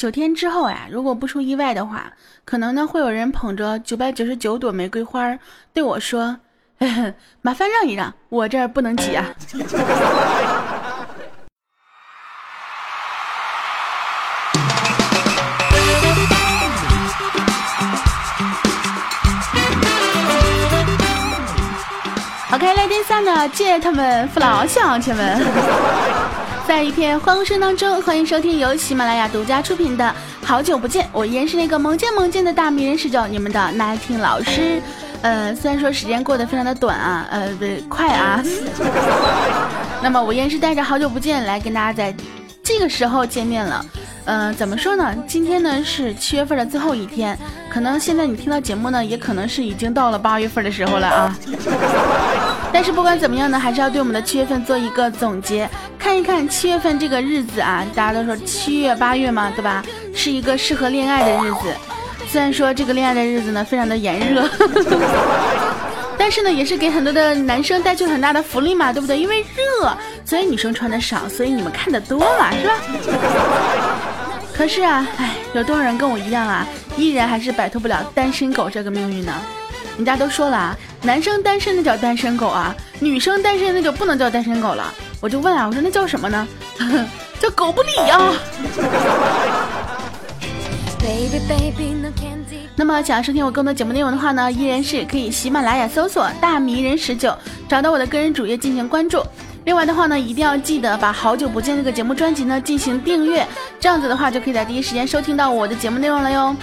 九天之后呀，如果不出意外的话，可能呢会有人捧着九百九十九朵玫瑰花对我说：“ 麻烦让一让，我这儿不能挤啊。”，OK，来电三的借他们父老乡亲们。在一片欢呼声当中，欢迎收听由喜马拉雅独家出品的《好久不见》，我依然是那个萌见萌见的大迷人十九，你们的那听老师。呃，虽然说时间过得非常的短啊，呃，不对，快啊。那么我依然是带着好久不见来跟大家在这个时候见面了。嗯，怎么说呢？今天呢是七月份的最后一天，可能现在你听到节目呢，也可能是已经到了八月份的时候了啊。但是不管怎么样呢，还是要对我们的七月份做一个总结。看一看七月份这个日子啊，大家都说七月八月嘛，对吧？是一个适合恋爱的日子。虽然说这个恋爱的日子呢非常的炎热，但是呢也是给很多的男生带去很大的福利嘛，对不对？因为热，所以女生穿的少，所以你们看的多嘛，是吧？可是啊，哎，有多少人跟我一样啊，依然还是摆脱不了单身狗这个命运呢？人家都说了啊，男生单身那叫单身狗啊，女生单身那就不能叫单身狗了。我就问啊，我说那叫什么呢？叫狗不理啊！那么想要收听我更多节目内容的话呢，依然是可以喜马拉雅搜索“大迷人十九”，找到我的个人主页进行关注。另外的话呢，一定要记得把好久不见这个节目专辑呢进行订阅，这样子的话就可以在第一时间收听到我的节目内容了哟。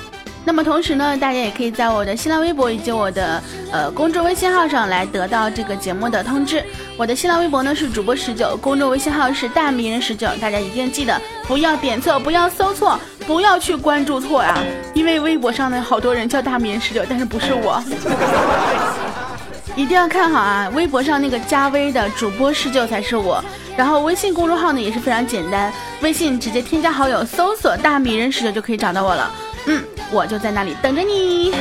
那么同时呢，大家也可以在我的新浪微博以及我的呃公众微信号上来得到这个节目的通知。我的新浪微博呢是主播十九，公众微信号是大迷人十九，大家一定记得不要点错，不要搜错，不要去关注错呀，因为微博上呢好多人叫大迷人十九，但是不是我，一定要看好啊！微博上那个加微的主播十九才是我，然后微信公众号呢也是非常简单，微信直接添加好友，搜索大米人十九就可以找到我了。嗯。我就在那里等着你。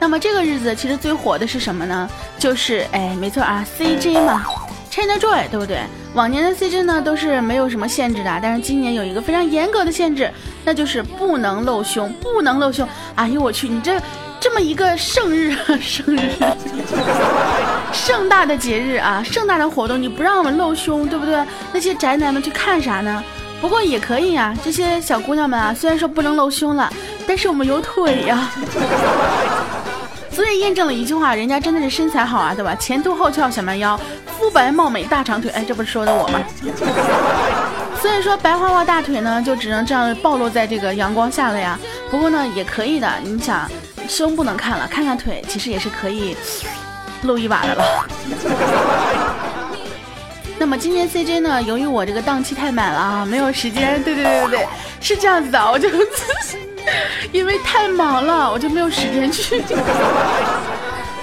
那么这个日子其实最火的是什么呢？就是哎，没错啊，CJ 嘛，ChinaJoy，对不对？往年的 CJ 呢都是没有什么限制的，但是今年有一个非常严格的限制，那就是不能露胸，不能露胸。哎呦我去，你这这么一个盛日，生日，盛大的节日啊，盛大的活动，你不让我们露胸，对不对？那些宅男们去看啥呢？不过也可以呀，这些小姑娘们啊，虽然说不能露胸了，但是我们有腿呀，所以验证了一句话，人家真的是身材好啊，对吧？前凸后翘小蛮腰，肤白貌美大长腿，哎，这不是说的我吗？所以说白花花大腿呢，就只能这样暴露在这个阳光下了呀。不过呢，也可以的，你想，胸不能看了，看看腿，其实也是可以露一把的了。那么今天 CJ 呢？由于我这个档期太满了啊，没有时间。对对对对对，是这样子的，我就 因为太忙了，我就没有时间去。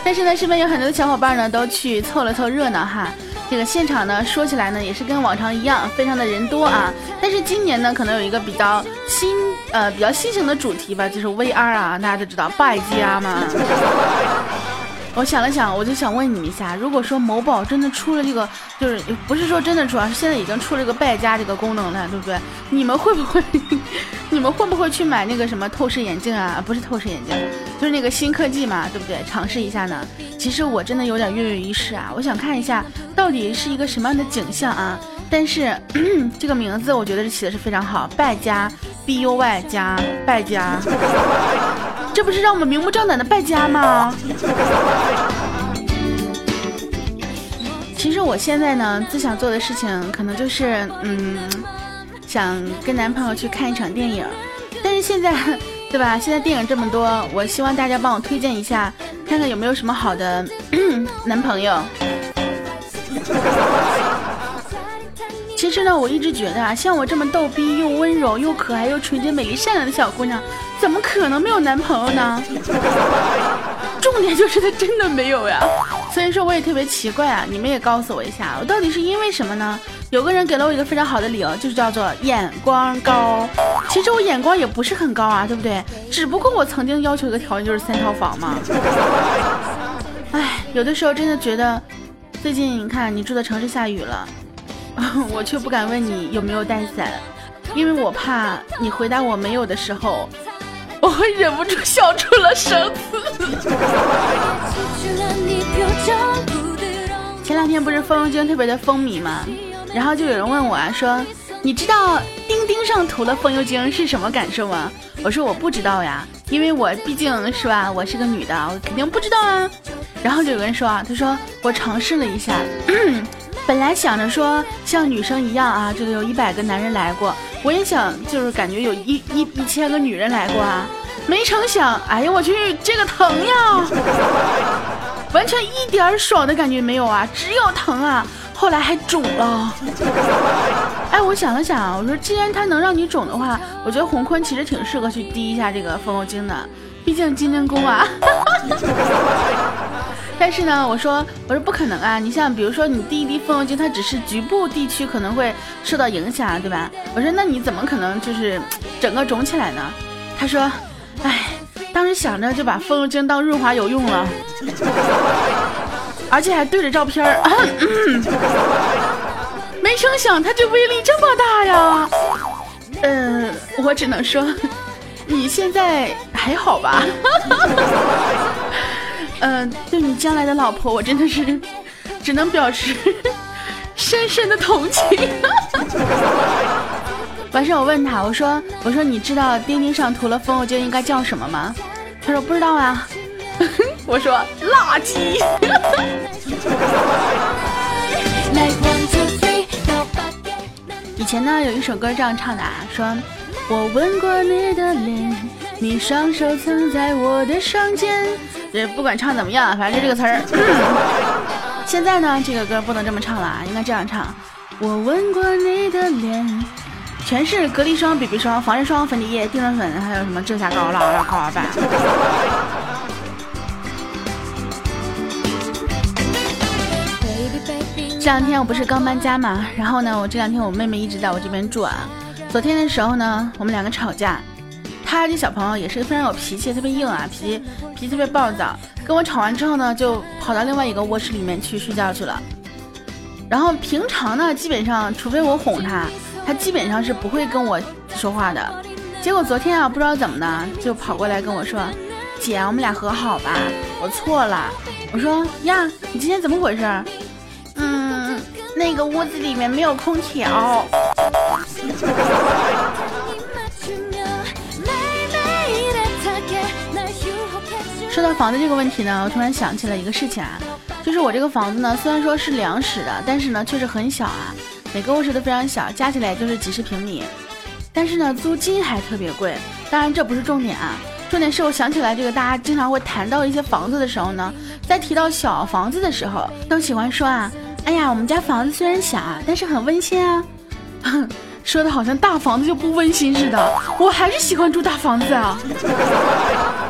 但是呢，身边有很多的小伙伴呢，都去凑了凑热闹哈。这个现场呢，说起来呢，也是跟往常一样，非常的人多啊。但是今年呢，可能有一个比较新呃比较新型的主题吧，就是 VR 啊，大家都知道败家嘛。我想了想，我就想问你们一下，如果说某宝真的出了这个，就是不是说真的出啊，是现在已经出了个败家这个功能了，对不对？你们会不会，你们会不会去买那个什么透视眼镜啊？不是透视眼镜，就是那个新科技嘛，对不对？尝试一下呢？其实我真的有点跃跃欲试啊，我想看一下到底是一个什么样的景象啊！但是 这个名字我觉得是起的是非常好，败家，B U Y 加败家。这不是让我们明目张胆的败家吗？其实我现在呢，最想做的事情可能就是，嗯，想跟男朋友去看一场电影。但是现在，对吧？现在电影这么多，我希望大家帮我推荐一下，看看有没有什么好的 男朋友。其实呢，我一直觉得啊，像我这么逗逼又温柔又可爱又纯洁美丽善良的小姑娘。怎么可能没有男朋友呢？重点就是他真的没有呀，所以说我也特别奇怪啊！你们也告诉我一下，我到底是因为什么呢？有个人给了我一个非常好的理由，就是叫做眼光高。其实我眼光也不是很高啊，对不对？只不过我曾经要求一个条件就是三套房嘛。哎，有的时候真的觉得，最近你看你住的城市下雨了，我却不敢问你有没有带伞，因为我怕你回答我没有的时候，我会忍不住笑出了声。前两天不是风油精特别的风靡吗？然后就有人问我啊，说你知道钉钉上涂了风油精是什么感受吗？我说我不知道呀，因为我毕竟是吧，我是个女的，我肯定不知道啊。然后就有人说啊，他说我尝试了一下，本来想着说像女生一样啊，这个有一百个男人来过，我也想就是感觉有一一一千个女人来过啊，没成想，哎呀我去，这个疼呀，完全一点爽的感觉没有啊，只有疼啊，后来还肿了。哎，我想了想，我说既然它能让你肿的话，我觉得洪坤其实挺适合去滴一下这个风油精的，毕竟金针菇啊。但是呢，我说我说不可能啊！你像比如说你滴一滴风油精，它只是局部地区可能会受到影响，对吧？我说那你怎么可能就是整个肿起来呢？他说，哎，当时想着就把风油精当润滑油用了，而且还对着照片儿，没成想它这威力这么大呀！嗯，我只能说你现在还好吧？嗯，对你将来的老婆，我真的是 只能表示 深深的同情。完事我问他，我说我说你知道钉钉上涂了风我就应该叫什么吗？他说不知道啊。我说垃圾。以前呢有一首歌这样唱的啊，说我吻过你的脸，你双手曾在我的双肩。这不管唱怎么样，反正就这个词儿。现在呢，这个歌不能这么唱了，应该这样唱：我吻过你的脸，全是隔离霜、BB 霜、防晒霜、粉底液、定妆粉，还有什么遮瑕膏、啦啦膏啊吧。这两天我不是刚搬家嘛，然后呢，我这两天我妹妹一直在我这边住啊。昨天的时候呢，我们两个吵架。他这小朋友也是非常有脾气，特别硬啊，脾气脾气特别暴躁。跟我吵完之后呢，就跑到另外一个卧室里面去睡觉去了。然后平常呢，基本上除非我哄他，他基本上是不会跟我说话的。结果昨天啊，不知道怎么的，就跑过来跟我说：“姐，我们俩和好吧，我错了。”我说：“呀，你今天怎么回事？”嗯，那个屋子里面没有空调。说到房子这个问题呢，我突然想起了一个事情啊，就是我这个房子呢，虽然说是两室的，但是呢确实很小啊，每个卧室都非常小，加起来就是几十平米，但是呢租金还特别贵。当然这不是重点啊，重点是我想起来这个大家经常会谈到一些房子的时候呢，在提到小房子的时候，都喜欢说啊，哎呀我们家房子虽然小啊，但是很温馨啊。说的好像大房子就不温馨似的，我还是喜欢住大房子啊！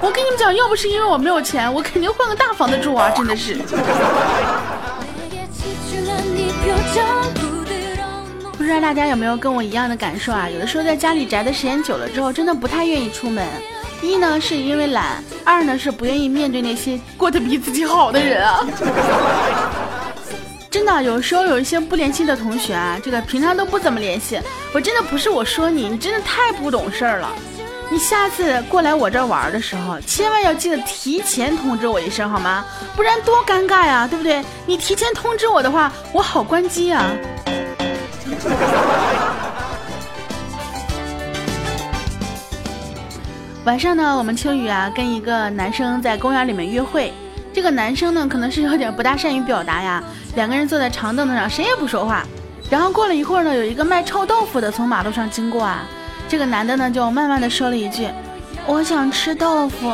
我跟你们讲，要不是因为我没有钱，我肯定换个大房子住啊！真的是。不知道大家有没有跟我一样的感受啊？有的时候在家里宅的时间久了之后，真的不太愿意出门。一呢是因为懒，二呢是不愿意面对那些过得比自己好的人啊。真的，有时候有一些不联系的同学啊，这个平常都不怎么联系。我真的不是我说你，你真的太不懂事儿了。你下次过来我这玩的时候，千万要记得提前通知我一声，好吗？不然多尴尬呀，对不对？你提前通知我的话，我好关机呀。晚上呢，我们秋雨啊跟一个男生在公园里面约会。这个男生呢，可能是有点不大善于表达呀。两个人坐在长凳子上，谁也不说话。然后过了一会儿呢，有一个卖臭豆腐的从马路上经过啊。这个男的呢，就慢慢的说了一句：“我想吃豆腐。”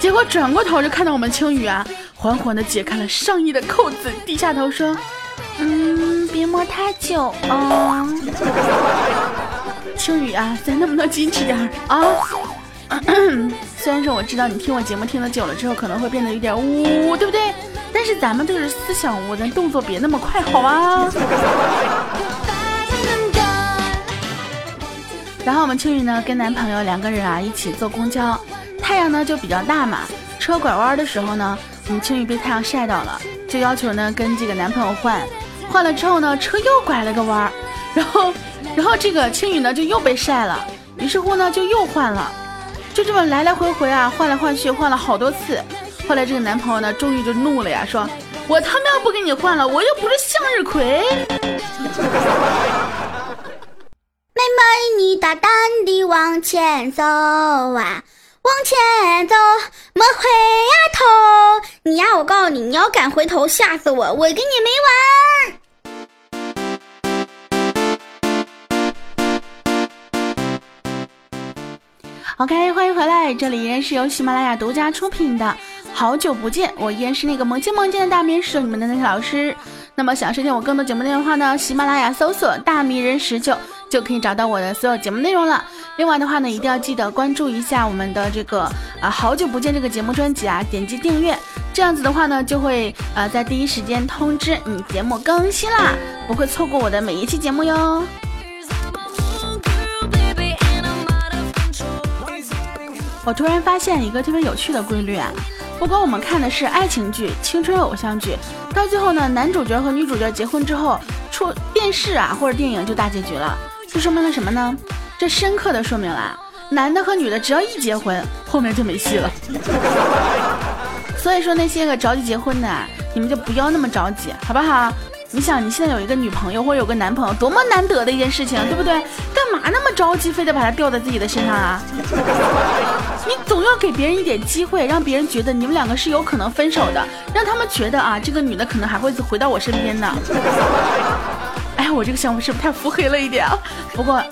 结果转过头就看到我们青雨啊，缓缓的解开了上衣的扣子，低下头说：“嗯，别摸太久啊。”青雨啊，咱能不能矜持点啊？虽然说我知道你听我节目听的久了之后可能会变得有点污，对不对？但是咱们都是思想污，咱动作别那么快，好吗。然后我们秋雨呢跟男朋友两个人啊一起坐公交，太阳呢就比较大嘛，车拐弯的时候呢，我们秋雨被太阳晒到了，就要求呢跟这个男朋友换。换了之后呢，车又拐了个弯，然后，然后这个青雨呢就又被晒了，于是乎呢就又换了，就这么来来回回啊，换来换去，换了好多次。后来这个男朋友呢，终于就怒了呀，说：“我他妈不给你换了，我又不是向日葵。”妹妹，你大胆地往前走啊，往前走，莫回呀头。你呀，我告诉你，你要敢回头，吓死我，我跟你没完。OK，欢迎回来，这里依然是由喜马拉雅独家出品的。好久不见，我依然是那个萌见萌见的大迷人你们的那些老师。那么想收听我更多节目内容的话呢，喜马拉雅搜索“大迷人十九”就可以找到我的所有节目内容了。另外的话呢，一定要记得关注一下我们的这个啊，好久不见这个节目专辑啊，点击订阅，这样子的话呢，就会呃在第一时间通知你节目更新啦，不会错过我的每一期节目哟。我突然发现一个特别有趣的规律啊。不管我们看的是爱情剧、青春偶像剧，到最后呢，男主角和女主角结婚之后，出电视啊或者电影就大结局了。这说明了什么呢？这深刻的说明了，男的和女的只要一结婚，后面就没戏了。所以说那些个着急结婚的，你们就不要那么着急，好不好？你想你现在有一个女朋友或者有个男朋友，多么难得的一件事情，对不对？干嘛那么着急，非得把它吊在自己的身上啊？你总要给别人一点机会，让别人觉得你们两个是有可能分手的，让他们觉得啊，这个女的可能还会回到我身边呢。哎，我这个想法是不是太腹黑了一点啊？不过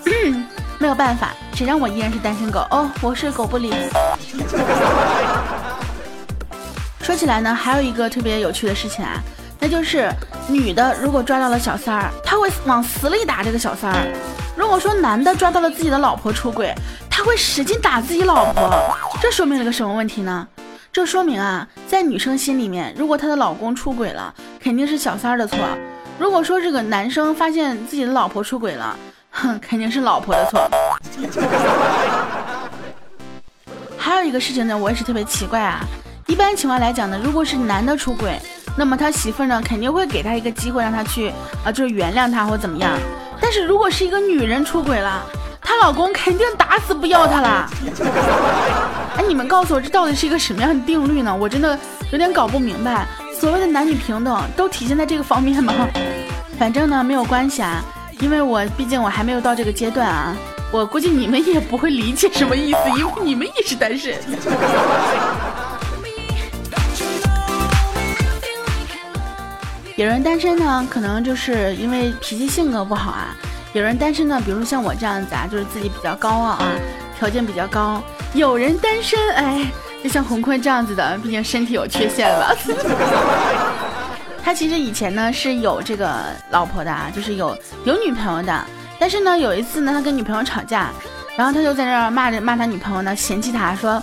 没有办法，谁让我依然是单身狗哦，我是狗不理。说起来呢，还有一个特别有趣的事情啊。那就是女的，如果抓到了小三儿，他会往死里打这个小三儿；如果说男的抓到了自己的老婆出轨，他会使劲打自己老婆。这说明了个什么问题呢？这说明啊，在女生心里面，如果她的老公出轨了，肯定是小三儿的错；如果说这个男生发现自己的老婆出轨了，哼，肯定是老婆的错。还有一个事情呢，我也是特别奇怪啊。一般情况来讲呢，如果是男的出轨，那么他媳妇呢肯定会给他一个机会，让他去啊，就是原谅他或怎么样。但是如果是一个女人出轨了，她老公肯定打死不要她了。哎，你们告诉我这到底是一个什么样的定律呢？我真的有点搞不明白。所谓的男女平等都体现在这个方面吗？反正呢没有关系啊，因为我毕竟我还没有到这个阶段啊。我估计你们也不会理解什么意思，因为你们也是单身。有人单身呢，可能就是因为脾气性格不好啊。有人单身呢，比如说像我这样子啊，就是自己比较高傲啊，条件比较高。有人单身，哎，就像洪坤这样子的，毕竟身体有缺陷了。他其实以前呢是有这个老婆的啊，就是有有女朋友的。但是呢，有一次呢，他跟女朋友吵架，然后他就在那儿骂着骂他女朋友呢，嫌弃他说：“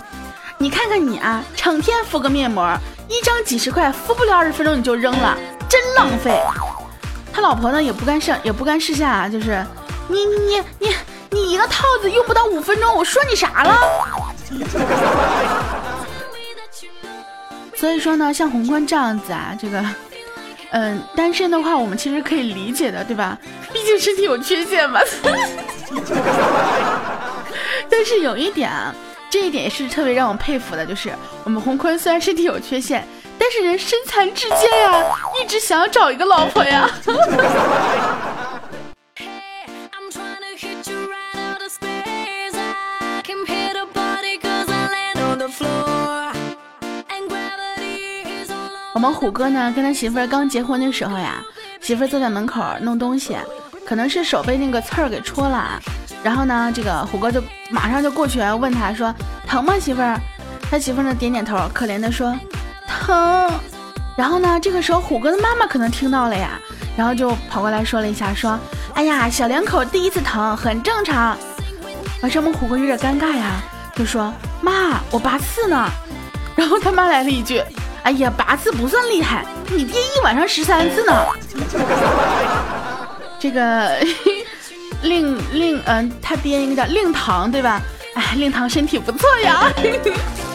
你看看你啊，成天敷个面膜，一张几十块，敷不了二十分钟你就扔了。”真浪费，他老婆呢也不干事，也不甘示下啊，就是你你你你你一个套子用不到五分钟，我说你啥了？所以说呢，像宏观这样子啊，这个，嗯，单身的话，我们其实可以理解的，对吧？毕竟身体有缺陷嘛。但是有一点啊，这一点也是特别让我佩服的，就是我们宏坤虽然身体有缺陷。但是人身残志坚呀，一直想要找一个老婆呀。我们虎哥呢，跟他媳妇儿刚结婚的时候呀，媳妇儿坐在门口弄东西，可能是手被那个刺儿给戳了，然后呢，这个虎哥就马上就过去问他说：“疼吗，媳妇儿？”他媳妇儿呢点点头，可怜的说。疼，然后呢？这个时候虎哥的妈妈可能听到了呀，然后就跑过来说了一下，说：“哎呀，小两口第一次疼，很正常。”啊，这么虎哥有点尴尬呀，就说：“妈，我拔刺呢。”然后他妈来了一句：“哎呀，拔刺不算厉害，你爹一晚上十三次呢。”这个 令令嗯，他爹应该叫令堂对吧？哎，令堂身体不错呀。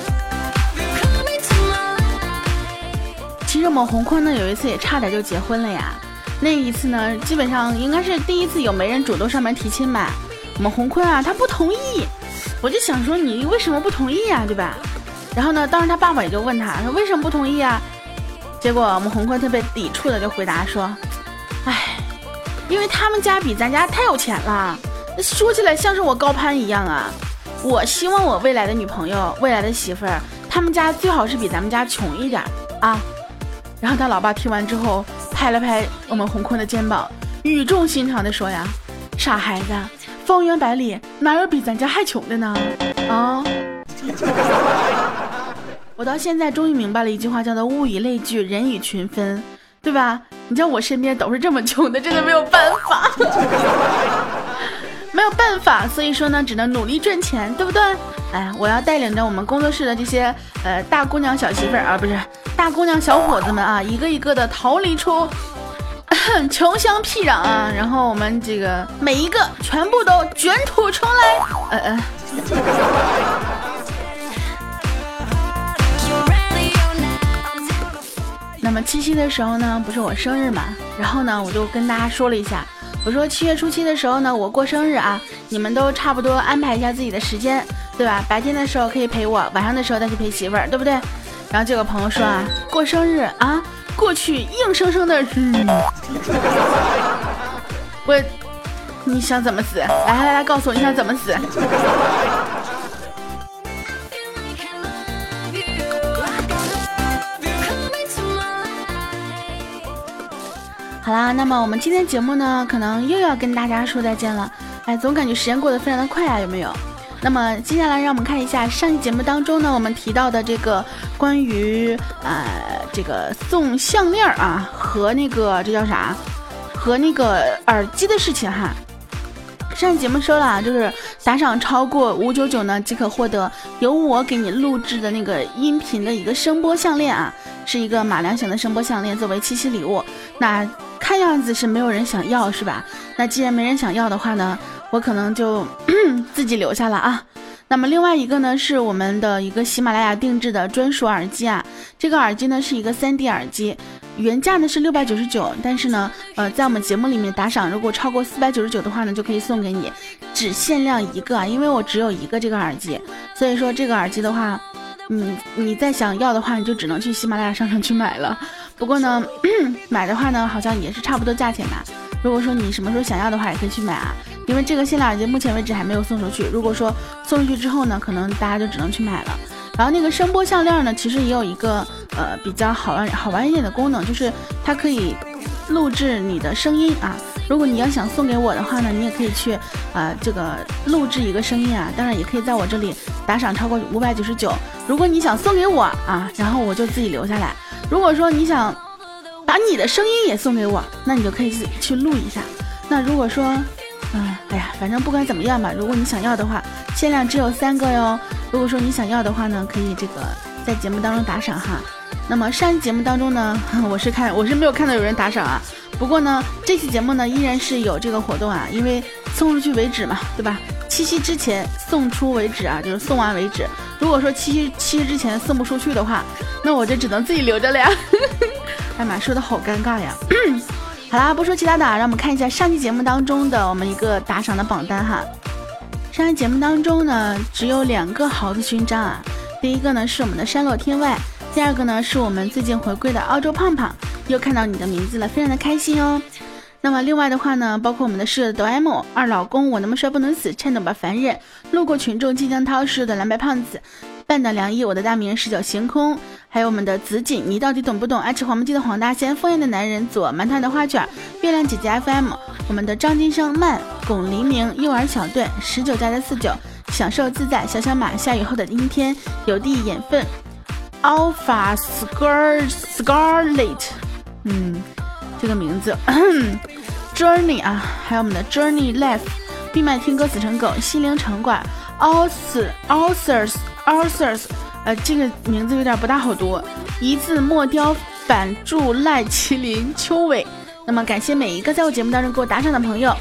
其实我们洪坤呢，有一次也差点就结婚了呀。那一次呢，基本上应该是第一次有媒人主动上门提亲吧。我们洪坤啊，他不同意，我就想说你为什么不同意呀，对吧？然后呢，当时他爸爸也就问他说为什么不同意啊？结果我们洪坤特别抵触的就回答说，哎，因为他们家比咱家太有钱了，那说起来像是我高攀一样啊。我希望我未来的女朋友、未来的媳妇儿，他们家最好是比咱们家穷一点啊。然后他老爸听完之后，拍了拍我们洪坤的肩膀，语重心长的说呀：“傻孩子，方圆百里哪有比咱家还穷的呢？啊！” 我到现在终于明白了一句话，叫做“物以类聚，人以群分”，对吧？你道我身边都是这么穷的，真的没有办法，没有办法，所以说呢，只能努力赚钱，对不对？哎，我要带领着我们工作室的这些呃大姑娘小媳妇儿啊，不是大姑娘小伙子们啊，一个一个的逃离出穷乡僻壤啊，然后我们这个每一个全部都卷土重来，呃呃。那么七夕的时候呢，不是我生日嘛，然后呢，我就跟大家说了一下，我说七月初七的时候呢，我过生日啊，你们都差不多安排一下自己的时间，对吧？白天的时候可以陪我，晚上的时候再去陪媳妇儿，对不对？然后就有朋友说啊，过生日啊，过去硬生生的，我，你想怎么死？来来来，告诉我你想怎么死？好啦，那么我们今天节目呢，可能又要跟大家说再见了。哎，总感觉时间过得非常的快啊，有没有？那么接下来让我们看一下上期节目当中呢，我们提到的这个关于呃这个送项链啊和那个这叫啥，和那个耳机的事情哈。上期节目说了，就是打赏超过五九九呢，即可获得由我给你录制的那个音频的一个声波项链啊，是一个马良型的声波项链，作为七夕礼物。那看样子是没有人想要，是吧？那既然没人想要的话呢，我可能就 自己留下了啊。那么另外一个呢，是我们的一个喜马拉雅定制的专属耳机啊。这个耳机呢是一个 3D 耳机，原价呢是六百九十九，但是呢，呃，在我们节目里面打赏，如果超过四百九十九的话呢，就可以送给你，只限量一个啊，因为我只有一个这个耳机，所以说这个耳机的话，你你再想要的话，你就只能去喜马拉雅商城去买了。不过呢，买的话呢，好像也是差不多价钱吧。如果说你什么时候想要的话，也可以去买啊。因为这个限量耳机目前为止还没有送出去。如果说送出去之后呢，可能大家就只能去买了。然后那个声波项链呢，其实也有一个呃比较好玩好玩一点的功能，就是它可以录制你的声音啊。如果你要想送给我的话呢，你也可以去啊这个录制一个声音啊。当然也可以在我这里打赏超过五百九十九。如果你想送给我啊，然后我就自己留下来。如果说你想把你的声音也送给我，那你就可以自己去录一下。那如果说，嗯，哎呀，反正不管怎么样吧，如果你想要的话，限量只有三个哟。如果说你想要的话呢，可以这个在节目当中打赏哈。那么上期节目当中呢，我是看我是没有看到有人打赏啊。不过呢，这期节目呢依然是有这个活动啊，因为送出去为止嘛，对吧？七夕之前送出为止啊，就是送完为止。如果说七夕七夕之前送不出去的话，那我就只能自己留着了呀。哎妈，说的好尴尬呀。好啦，不说其他的，让我们看一下上期节目当中的我们一个打赏的榜单哈。上期节目当中呢，只有两个豪子勋章啊。第一个呢是我们的山落天外，第二个呢是我们最近回归的澳洲胖胖，又看到你的名字了，非常的开心哦。那么另外的话呢，包括我们的室友哆 M 二老公，我那么帅不能死，颤抖吧凡人，路过群众即将涛室友的蓝白胖子，半岛凉意，我的大名十九行空，还有我们的紫锦，你到底懂不懂？爱吃黄焖鸡的黄大仙，枫叶的男人左，馒头的花卷，月亮姐姐 FM，我们的张金生慢，巩黎明，幼儿小队，十九加的四九，享受自在，小小马，下雨后的阴天，有地眼粪，Alpha Scar Scarlet，嗯，这个名字。Journey 啊，还有我们的 Journey Life，闭麦听歌死成狗，心灵城管，Authors，Authors，Authors，呃，这个名字有点不大好读，一字墨雕反注赖麒麟秋伟。那么感谢每一个在我节目当中给我打赏的朋友。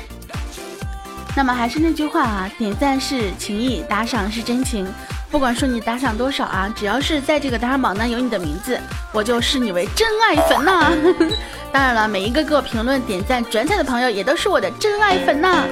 那么还是那句话啊，点赞是情谊，打赏是真情。不管说你打赏多少啊，只要是在这个打赏榜单有你的名字，我就视你为真爱粉呐。当然了，每一个给我评论、点赞、转载的朋友也都是我的真爱粉呐。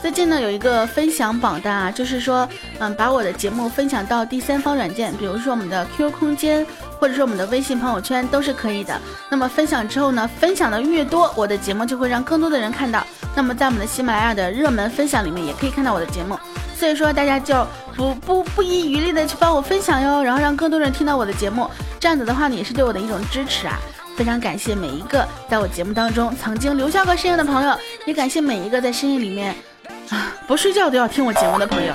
最近呢有一个分享榜单啊，就是说，嗯，把我的节目分享到第三方软件，比如说我们的 QQ 空间，或者说我们的微信朋友圈都是可以的。那么分享之后呢，分享的越多，我的节目就会让更多的人看到。那么在我们的喜马拉雅的热门分享里面也可以看到我的节目。所以说大家就不不不遗余力的去帮我分享哟，然后让更多人听到我的节目。这样子的话呢，也是对我的一种支持啊。非常感谢每一个在我节目当中曾经留下过声音的朋友，也感谢每一个在声音里面啊不睡觉都要听我节目的朋友，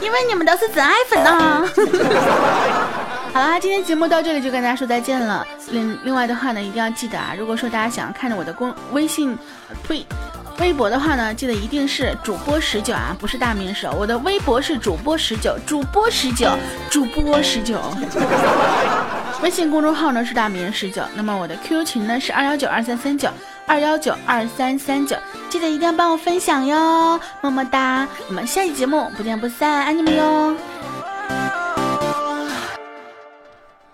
因为你们都是真爱粉呐。好啦，今天节目到这里就跟大家说再见了。另另外的话呢，一定要记得啊，如果说大家想要看着我的公微信，呸，微博的话呢，记得一定是主播十九啊，不是大名手。我的微博是主播十九，主播十九，主播十九。微信公众号呢是大名十九，那么我的 QQ 群呢是二幺九二三三九二幺九二三三九，记得一定要帮我分享哟，么么哒！我们下期节目不见不散，爱你们哟。